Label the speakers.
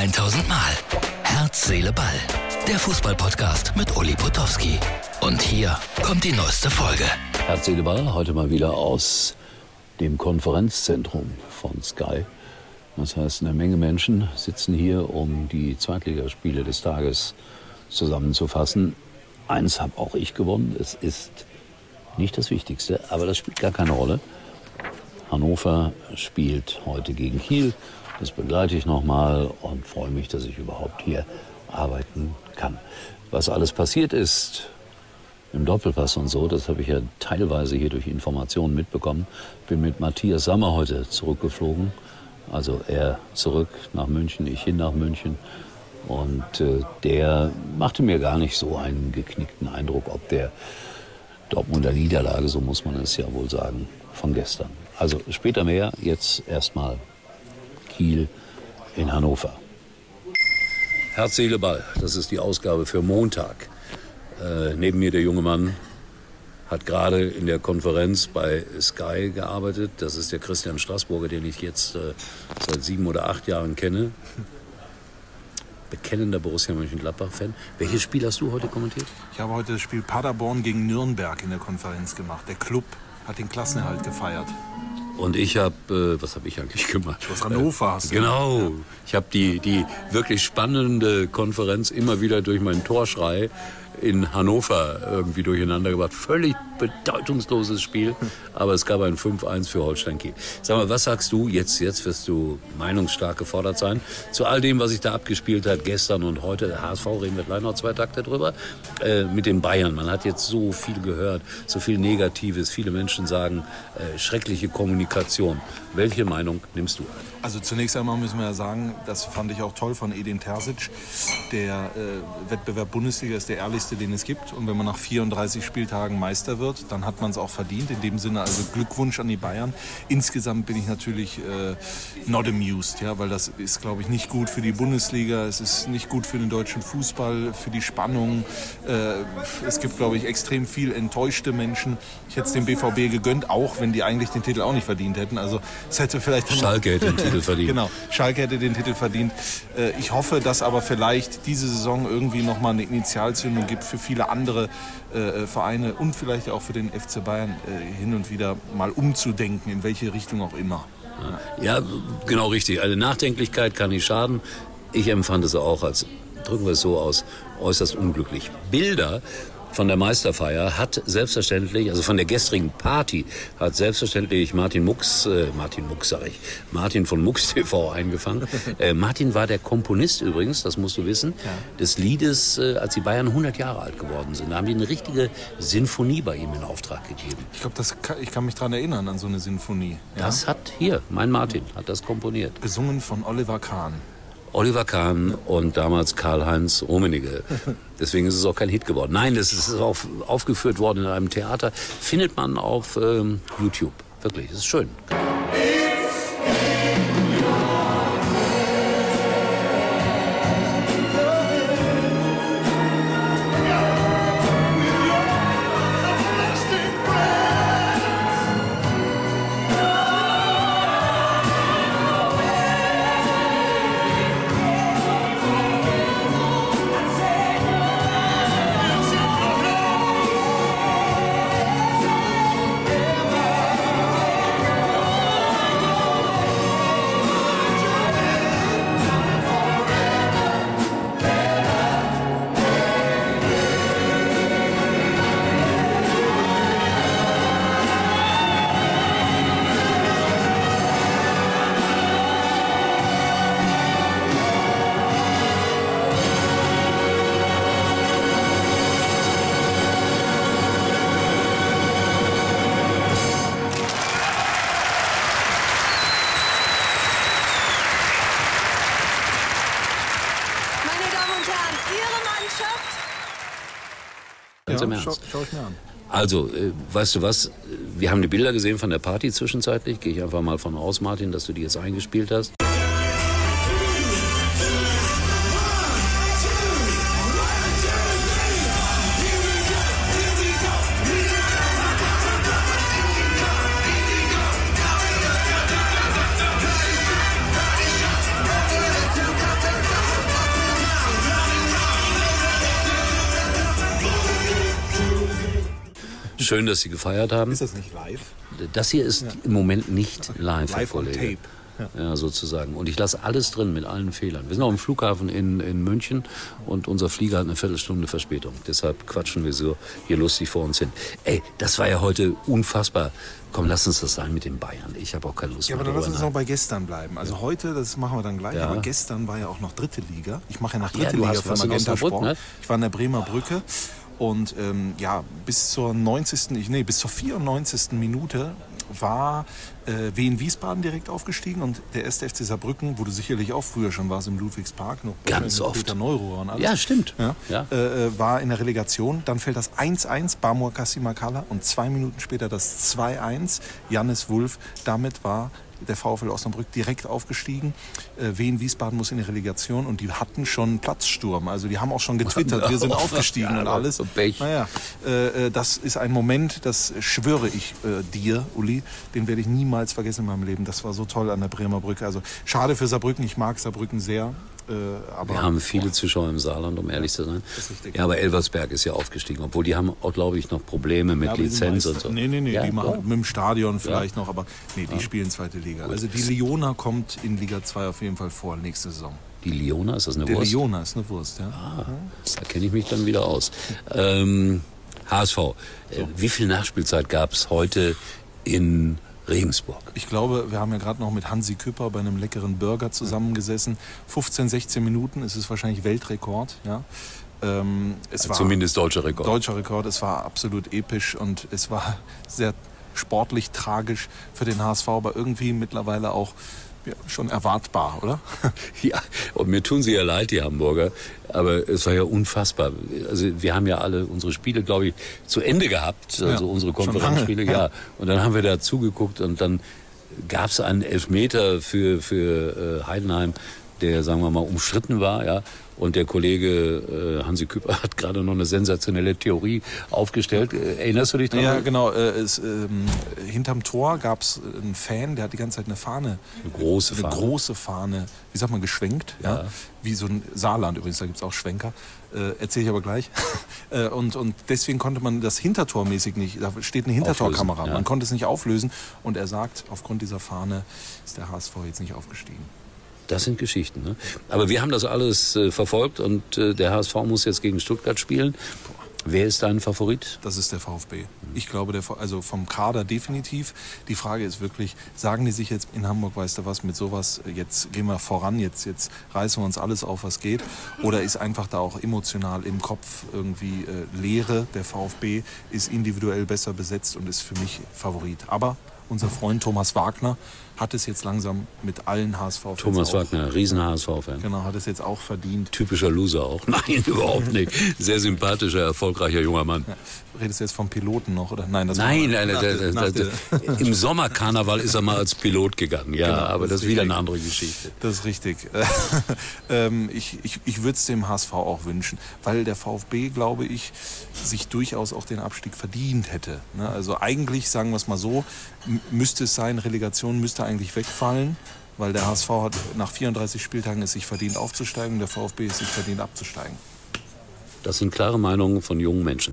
Speaker 1: 1000 Mal. Herz, Seele, Ball. Der Fußballpodcast mit Uli Potowski. Und hier kommt die neueste Folge.
Speaker 2: Herz, Seele, Ball. Heute mal wieder aus dem Konferenzzentrum von Sky. Das heißt, eine Menge Menschen sitzen hier, um die Zweitligaspiele des Tages zusammenzufassen. Eins habe auch ich gewonnen. Es ist nicht das Wichtigste, aber das spielt gar keine Rolle. Hannover spielt heute gegen Kiel. Das begleite ich nochmal und freue mich, dass ich überhaupt hier arbeiten kann. Was alles passiert ist im Doppelpass und so, das habe ich ja teilweise hier durch Informationen mitbekommen. Bin mit Matthias Sammer heute zurückgeflogen. Also er zurück nach München, ich hin nach München. Und äh, der machte mir gar nicht so einen geknickten Eindruck, ob der Dortmunder Niederlage, so muss man es ja wohl sagen, von gestern. Also später mehr, jetzt erstmal Kiel in Hannover. Herz, Seele, Ball, das ist die Ausgabe für Montag. Äh, neben mir der junge Mann hat gerade in der Konferenz bei Sky gearbeitet. Das ist der Christian Straßburger, den ich jetzt äh, seit sieben oder acht Jahren kenne. Bekennender Borussia Mönchengladbach-Fan. Welches Spiel hast du heute kommentiert?
Speaker 3: Ich habe heute das Spiel Paderborn gegen Nürnberg in der Konferenz gemacht. Der Club hat den Klassenerhalt gefeiert.
Speaker 2: Und ich habe, äh, was habe ich eigentlich gemacht?
Speaker 3: Was Hannover hast
Speaker 2: du. Genau. Ja. Ich habe die, die wirklich spannende Konferenz immer wieder durch meinen Torschrei in Hannover irgendwie durcheinander gebracht. Völlig bedeutungsloses Spiel, aber es gab ein 5-1 für Holstein Kiel. Sag mal, was sagst du jetzt? Jetzt wirst du meinungsstark gefordert sein. Zu all dem, was sich da abgespielt hat, gestern und heute. Der HSV reden wir gleich noch zwei Takte drüber. Äh, mit den Bayern. Man hat jetzt so viel gehört, so viel Negatives. Viele Menschen sagen, äh, schreckliche Kommunikation. Welche Meinung nimmst du
Speaker 3: Also zunächst einmal müssen wir ja sagen, das fand ich auch toll von Edin Terzic. Der äh, Wettbewerb Bundesliga ist der ehrlichste, den es gibt. Und wenn man nach 34 Spieltagen Meister wird, dann hat man es auch verdient. In dem Sinne also Glückwunsch an die Bayern. Insgesamt bin ich natürlich äh, not amused, ja, weil das ist, glaube ich, nicht gut für die Bundesliga. Es ist nicht gut für den deutschen Fußball, für die Spannung. Äh, es gibt, glaube ich, extrem viel enttäuschte Menschen. Ich hätte es dem BVB gegönnt, auch wenn die eigentlich den Titel auch nicht verdient hätten. Also es hätte vielleicht
Speaker 2: Schalke hätte den Titel verdient.
Speaker 3: genau, Schalke hätte den Titel verdient. Äh, ich hoffe, dass aber vielleicht diese Saison irgendwie noch mal eine Initialzündung gibt für viele andere äh, Vereine und vielleicht auch für den FC Bayern äh, hin und wieder mal umzudenken, in welche Richtung auch immer.
Speaker 2: Ja, genau richtig. Also Nachdenklichkeit kann nicht schaden. Ich empfand es auch als, drücken wir es so aus, äußerst unglücklich. Bilder von der Meisterfeier hat selbstverständlich, also von der gestrigen Party, hat selbstverständlich Martin Mux, äh, Martin Mux sag ich, Martin von Mux TV eingefangen. Äh, Martin war der Komponist übrigens, das musst du wissen, ja. des Liedes, äh, als die Bayern 100 Jahre alt geworden sind. Da haben die eine richtige Sinfonie bei ihm in Auftrag gegeben.
Speaker 3: Ich glaube, ich kann mich daran erinnern, an so eine Sinfonie.
Speaker 2: Ja? Das hat hier, mein Martin, hat das komponiert.
Speaker 3: Gesungen von Oliver Kahn.
Speaker 2: Oliver Kahn und damals Karl-Heinz Rummenigge. Deswegen ist es auch kein Hit geworden. Nein, das ist auf, aufgeführt worden in einem Theater. Findet man auf ähm, YouTube. Wirklich, das ist schön. Schau ich mir an. Also, äh, weißt du was? Wir haben die Bilder gesehen von der Party zwischenzeitlich. Gehe ich einfach mal von aus, Martin, dass du die jetzt eingespielt hast. Schön, dass Sie gefeiert haben.
Speaker 3: Ist das nicht live?
Speaker 2: Das hier ist im Moment nicht live,
Speaker 3: Live on
Speaker 2: Kollege.
Speaker 3: tape.
Speaker 2: Ja. sozusagen. Und ich lasse alles drin mit allen Fehlern. Wir sind auch im Flughafen in, in München und unser Flieger hat eine Viertelstunde Verspätung. Deshalb quatschen wir so hier lustig vor uns hin. Ey, das war ja heute unfassbar. Komm, lass uns das sein mit den Bayern. Ich habe auch keine Lust
Speaker 3: Ja, aber
Speaker 2: mehr
Speaker 3: dann lass uns noch bei gestern bleiben. Also heute, das machen wir dann gleich,
Speaker 2: Ja.
Speaker 3: aber gestern war ja auch noch dritte Liga. Ich mache ja noch
Speaker 2: ja,
Speaker 3: dritte Liga für Magenta Sport.
Speaker 2: ne?
Speaker 3: Ich war in der Bremer Brücke und ähm, ja, bis zur 90. Ich, nee, bis zur 94. Minute war äh, Wien Wiesbaden direkt aufgestiegen und der 1. FC Saarbrücken, wo du sicherlich auch früher schon warst im Ludwigspark, noch
Speaker 2: Ganz oft.
Speaker 3: Peter Neururer und alles.
Speaker 2: Ja, stimmt.
Speaker 3: Ja,
Speaker 2: Ja.
Speaker 3: Äh, äh, war in der Relegation. Dann fällt das 1-1 Bamur Kasimakala und zwei Minuten später das 2-1 Jannis Wulff. Damit war der VfL Osnabrück direkt aufgestiegen. Äh, Wien Wiesbaden muss in die Relegation und die hatten schon Platzsturm. Also die haben auch schon getwittert, wir sind aufgestiegen
Speaker 2: Ja,
Speaker 3: und alles.
Speaker 2: so Pech.
Speaker 3: Naja, äh, äh, das ist ein Moment, das schwöre ich äh, dir, Uli, den werde ich niemals vergessen in meinem Leben. Das war so toll an der Bremer Brücke. Also schade für Saarbrücken, ich mag Saarbrücken sehr. Äh, aber
Speaker 2: Wir haben viele Zuschauer im Saarland, um ehrlich zu sein. Ja, aber Elversberg ist ja aufgestiegen, obwohl die haben auch, glaube ich, noch Probleme mit
Speaker 3: Ja, die
Speaker 2: Lizenz und so.
Speaker 3: Nee, nee, nee,
Speaker 2: ja,
Speaker 3: die machen
Speaker 2: ja.
Speaker 3: mit dem Stadion vielleicht noch, aber nee, die spielen zweite Liga. Also die Liona kommt in Liga 2 auf jeden Fall vor, nächste Saison.
Speaker 2: Die Liona, ist das eine
Speaker 3: Der
Speaker 2: Wurst?
Speaker 3: Liona ist eine Wurst, ja.
Speaker 2: Ah, da kenne ich mich dann wieder aus. Ähm, HSV, äh, wie viel Nachspielzeit gab es heute in Regensburg?
Speaker 3: Ich glaube, wir haben ja gerade noch mit Hansi Küpper bei einem leckeren Burger zusammengesessen. 15, 16 Minuten ist es wahrscheinlich Weltrekord, ja. Ähm, es war
Speaker 2: Zumindest deutscher Rekord.
Speaker 3: deutscher Rekord, es war absolut episch und es war sehr sportlich tragisch für den HSV, aber irgendwie mittlerweile auch ja, schon erwartbar, oder?
Speaker 2: Ja, und mir tun sie ja leid, die Hamburger, aber es war ja unfassbar. Also wir haben ja alle unsere Spiele, glaube ich, zu Ende gehabt, also
Speaker 3: Ja,
Speaker 2: unsere Konferenzspiele, ja.
Speaker 3: ja.
Speaker 2: Und dann haben wir da zugeguckt und dann gab es einen Elfmeter für, für äh, Heidenheim, der, sagen wir mal, umstritten war, ja. Und der Kollege äh, Hansi Küpper hat gerade noch eine sensationelle Theorie aufgestellt. Äh, erinnerst du dich daran?
Speaker 3: Ja, genau. Äh, es, ähm, hinterm Tor gab es einen Fan, der hat die ganze Zeit eine Fahne.
Speaker 2: Eine große
Speaker 3: Eine
Speaker 2: Fahne.
Speaker 3: große Fahne, wie sagt man, geschwenkt. Ja.
Speaker 2: Ja.
Speaker 3: Wie so ein Saarland übrigens, da gibt es auch Schwenker. Äh, Erzähle ich aber gleich. äh, und, und deswegen konnte man das hintertormäßig nicht, da steht eine Hintertorkamera,
Speaker 2: ja.
Speaker 3: man konnte es nicht auflösen. Und er sagt, aufgrund dieser Fahne ist der HSV jetzt nicht aufgestiegen.
Speaker 2: Das sind Geschichten. Ne? Aber wir haben das alles äh, verfolgt und äh, der HSV muss jetzt gegen Stuttgart spielen. Wer ist dein Favorit?
Speaker 3: Das ist der VfB. Ich glaube, der, also vom Kader definitiv. Die Frage ist wirklich, sagen die sich jetzt in Hamburg, weißt du was, mit sowas, jetzt gehen wir voran, jetzt, jetzt reißen wir uns alles auf, was geht? Oder ist einfach da auch emotional im Kopf irgendwie äh, Leere? Der VfB ist individuell besser besetzt und ist für mich Favorit. Aber unser Freund Thomas Wagner hat es jetzt langsam mit allen HSV-Fans
Speaker 2: Thomas Wagner, riesen HSV-Fan.
Speaker 3: Genau, hat es jetzt auch verdient.
Speaker 2: Typischer Loser auch. Nein, überhaupt nicht. Sehr sympathischer, erfolgreicher junger Mann.
Speaker 3: Redest du jetzt vom Piloten noch? Oder? Nein, das
Speaker 2: Nein, nein,
Speaker 3: nach
Speaker 2: der,
Speaker 3: nach
Speaker 2: der,
Speaker 3: der-
Speaker 2: im Sommerkarneval ist er mal als Pilot gegangen. Ja,
Speaker 3: Genau,
Speaker 2: aber
Speaker 3: das
Speaker 2: ist wieder eine andere Geschichte.
Speaker 3: Das ist richtig. ähm, ich ich, ich würde es dem HSV auch wünschen, weil der VfB, glaube ich, sich durchaus auch den Abstieg verdient hätte. Ne? Also eigentlich, sagen wir es mal so, müsste es sein, Relegation müsste eigentlich wegfallen, weil der HSV hat nach 34 Spieltagen es sich verdient aufzusteigen, der VfB es sich verdient abzusteigen.
Speaker 2: Das sind klare Meinungen von jungen Menschen.